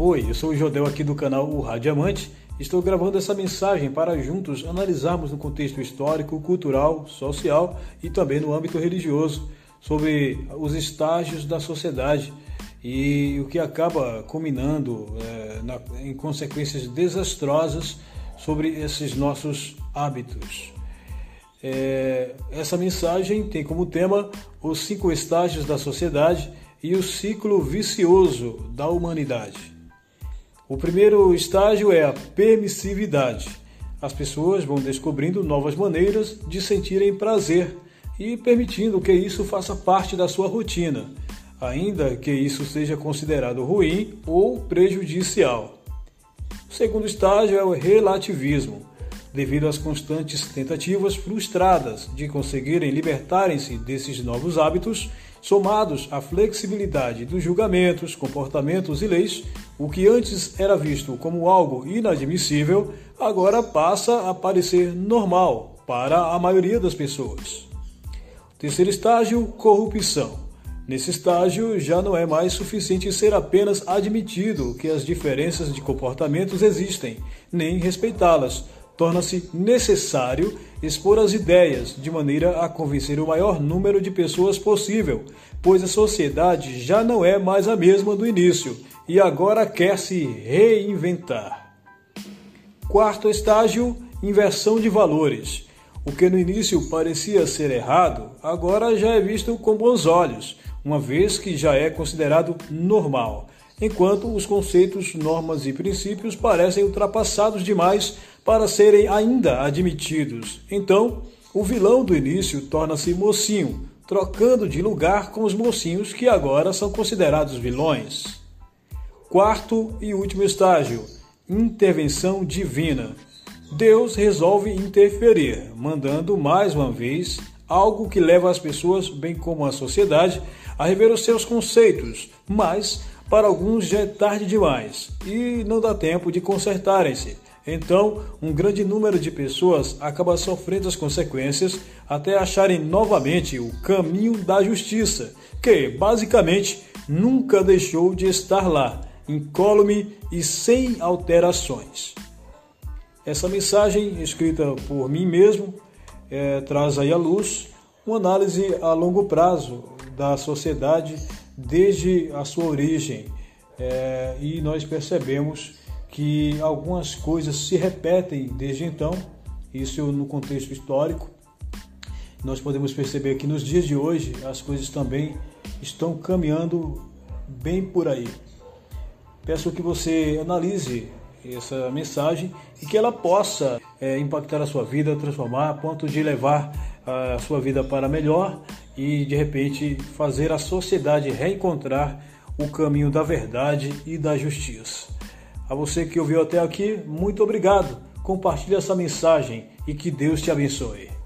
Oi, eu sou o Jodel aqui do canal O Radiamante. Estou gravando essa mensagem para juntos analisarmos no contexto histórico, cultural, social e também no âmbito religioso sobre os estágios da sociedade e o que acaba culminando é, na, em consequências desastrosas sobre esses nossos hábitos. É, essa mensagem tem como tema os cinco estágios da sociedade e o ciclo vicioso da humanidade. O primeiro estágio é a permissividade. As pessoas vão descobrindo novas maneiras de sentirem prazer e permitindo que isso faça parte da sua rotina, ainda que isso seja considerado ruim ou prejudicial. O segundo estágio é o relativismo. Devido às constantes tentativas frustradas de conseguirem libertarem-se desses novos hábitos, somados à flexibilidade dos julgamentos, comportamentos e leis, o que antes era visto como algo inadmissível, agora passa a parecer normal para a maioria das pessoas. Terceiro estágio: corrupção. Nesse estágio, já não é mais suficiente ser apenas admitido que as diferenças de comportamentos existem, nem respeitá-las, torna-se necessário expor as ideias de maneira a convencer o maior número de pessoas possível, pois a sociedade já não é mais a mesma do início e agora quer se reinventar. Quarto estágio: inversão de valores. O que no início parecia ser errado, agora já é visto com bons olhos, uma vez que já é considerado normal enquanto os conceitos, normas e princípios parecem ultrapassados demais para serem ainda admitidos. Então, o vilão do início torna-se mocinho, trocando de lugar com os mocinhos que agora são considerados vilões. Quarto e último estágio: intervenção divina. Deus resolve interferir, mandando mais uma vez algo que leva as pessoas, bem como a sociedade, a rever os seus conceitos, mas para alguns já é tarde demais e não dá tempo de consertarem-se. Então, um grande número de pessoas acaba sofrendo as consequências até acharem novamente o caminho da justiça, que basicamente nunca deixou de estar lá, incólume e sem alterações. Essa mensagem, escrita por mim mesmo, é, traz aí à luz uma análise a longo prazo da sociedade desde a sua origem é, e nós percebemos que algumas coisas se repetem desde então, isso no contexto histórico. Nós podemos perceber que nos dias de hoje as coisas também estão caminhando bem por aí. Peço que você analise essa mensagem e que ela possa é, impactar a sua vida, transformar a ponto de levar a sua vida para melhor e de repente fazer a sociedade reencontrar o caminho da verdade e da justiça. A você que ouviu até aqui, muito obrigado. Compartilhe essa mensagem e que Deus te abençoe.